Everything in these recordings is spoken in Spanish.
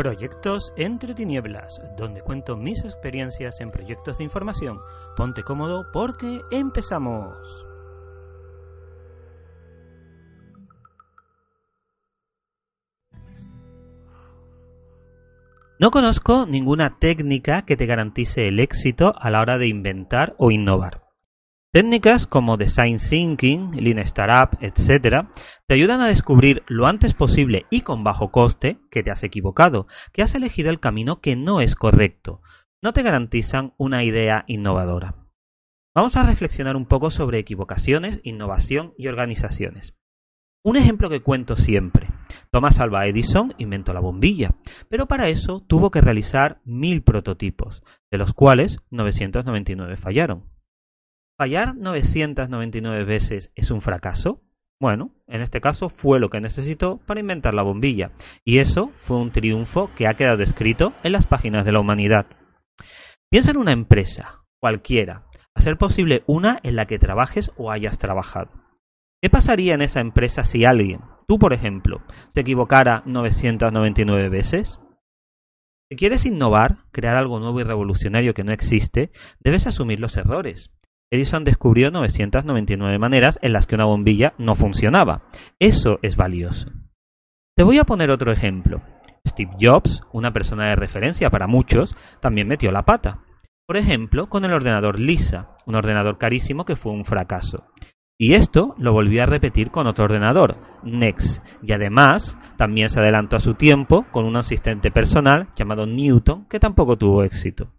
Proyectos entre tinieblas, donde cuento mis experiencias en proyectos de información. Ponte cómodo porque empezamos. No conozco ninguna técnica que te garantice el éxito a la hora de inventar o innovar. Técnicas como Design Thinking, Lean Startup, etc., te ayudan a descubrir lo antes posible y con bajo coste que te has equivocado, que has elegido el camino que no es correcto. No te garantizan una idea innovadora. Vamos a reflexionar un poco sobre equivocaciones, innovación y organizaciones. Un ejemplo que cuento siempre. Thomas Alva Edison inventó la bombilla, pero para eso tuvo que realizar mil prototipos, de los cuales 999 fallaron. ¿Fallar 999 veces es un fracaso? Bueno, en este caso fue lo que necesitó para inventar la bombilla, y eso fue un triunfo que ha quedado escrito en las páginas de la humanidad. Piensa en una empresa, cualquiera, a ser posible una en la que trabajes o hayas trabajado. ¿Qué pasaría en esa empresa si alguien, tú por ejemplo, se equivocara 999 veces? Si quieres innovar, crear algo nuevo y revolucionario que no existe, debes asumir los errores. Edison descubrió 999 maneras en las que una bombilla no funcionaba. Eso es valioso. Te voy a poner otro ejemplo. Steve Jobs, una persona de referencia para muchos, también metió la pata. Por ejemplo, con el ordenador Lisa, un ordenador carísimo que fue un fracaso. Y esto lo volvió a repetir con otro ordenador, Next, y además también se adelantó a su tiempo con un asistente personal llamado Newton que tampoco tuvo éxito.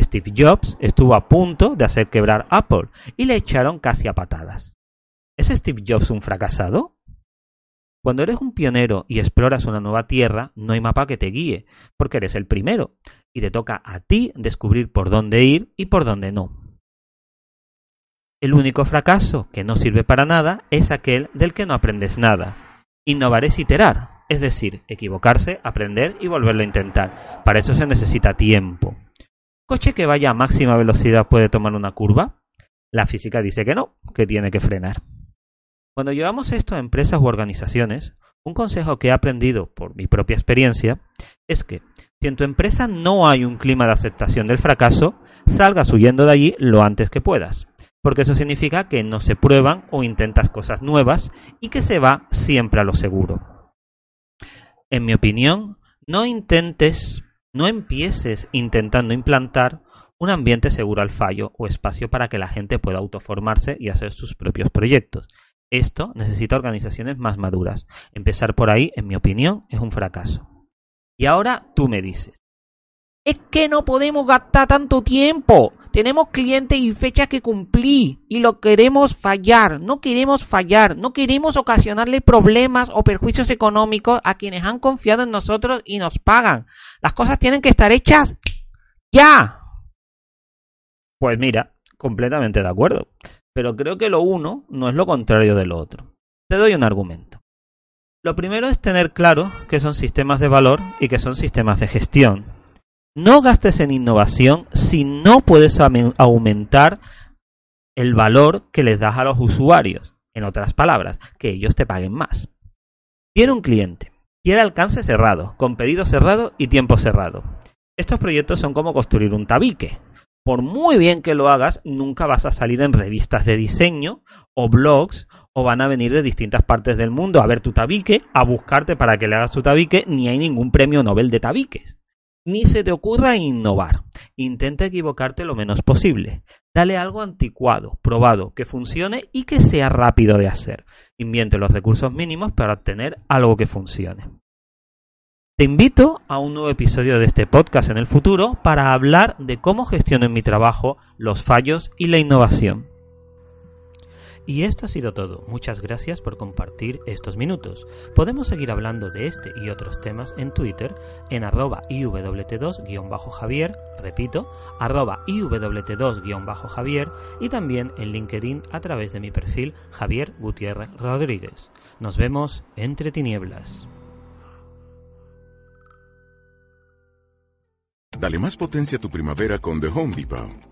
Steve Jobs estuvo a punto de hacer quebrar Apple y le echaron casi a patadas. ¿Es Steve Jobs un fracasado? Cuando eres un pionero y exploras una nueva tierra, no hay mapa que te guíe, porque eres el primero, y te toca a ti descubrir por dónde ir y por dónde no. El único fracaso que no sirve para nada es aquel del que no aprendes nada. Innovar es iterar, es decir, equivocarse, aprender y volverlo a intentar. Para eso se necesita tiempo. ¿Coche que vaya a máxima velocidad puede tomar una curva? La física dice que no, que tiene que frenar. Cuando llevamos esto a empresas u organizaciones, un consejo que he aprendido por mi propia experiencia es que si en tu empresa no hay un clima de aceptación del fracaso, salgas huyendo de allí lo antes que puedas porque eso significa que no se prueban o intentas cosas nuevas y que se va siempre a lo seguro. En mi opinión, no intentes, no empieces intentando implantar un ambiente seguro al fallo o espacio para que la gente pueda autoformarse y hacer sus propios proyectos. Esto necesita organizaciones más maduras. Empezar por ahí, en mi opinión, es un fracaso. Y ahora tú me dices, es que no podemos gastar tanto tiempo. Tenemos clientes y fechas que cumplir y lo queremos fallar. No queremos fallar. No queremos ocasionarle problemas o perjuicios económicos a quienes han confiado en nosotros y nos pagan. Las cosas tienen que estar hechas ya. Pues mira, completamente de acuerdo. Pero creo que lo uno no es lo contrario de lo otro. Te doy un argumento. Lo primero es tener claro que son sistemas de valor y que son sistemas de gestión no gastes en innovación si no puedes aumentar el valor que les das a los usuarios. En otras palabras, que ellos te paguen más. Tiene un cliente. Quiere alcance cerrado, con pedido cerrado y tiempo cerrado. Estos proyectos son como construir un tabique. Por muy bien que lo hagas, nunca vas a salir en revistas de diseño o blogs o van a venir de distintas partes del mundo a ver tu tabique, a buscarte para que le hagas tu tabique, ni hay ningún premio Nobel de tabiques. Ni se te ocurra innovar. Intenta equivocarte lo menos posible. Dale algo anticuado, probado, que funcione y que sea rápido de hacer. Inviente los recursos mínimos para obtener algo que funcione. Te invito a un nuevo episodio de este podcast en el futuro para hablar de cómo gestiono en mi trabajo los fallos y la innovación. Y esto ha sido todo. Muchas gracias por compartir estos minutos. Podemos seguir hablando de este y otros temas en Twitter en arroba iwt2-javier, repito, arroba iwt2-javier y también en LinkedIn a través de mi perfil Javier Gutiérrez Rodríguez. Nos vemos entre tinieblas. Dale más potencia a tu primavera con The Home Depot.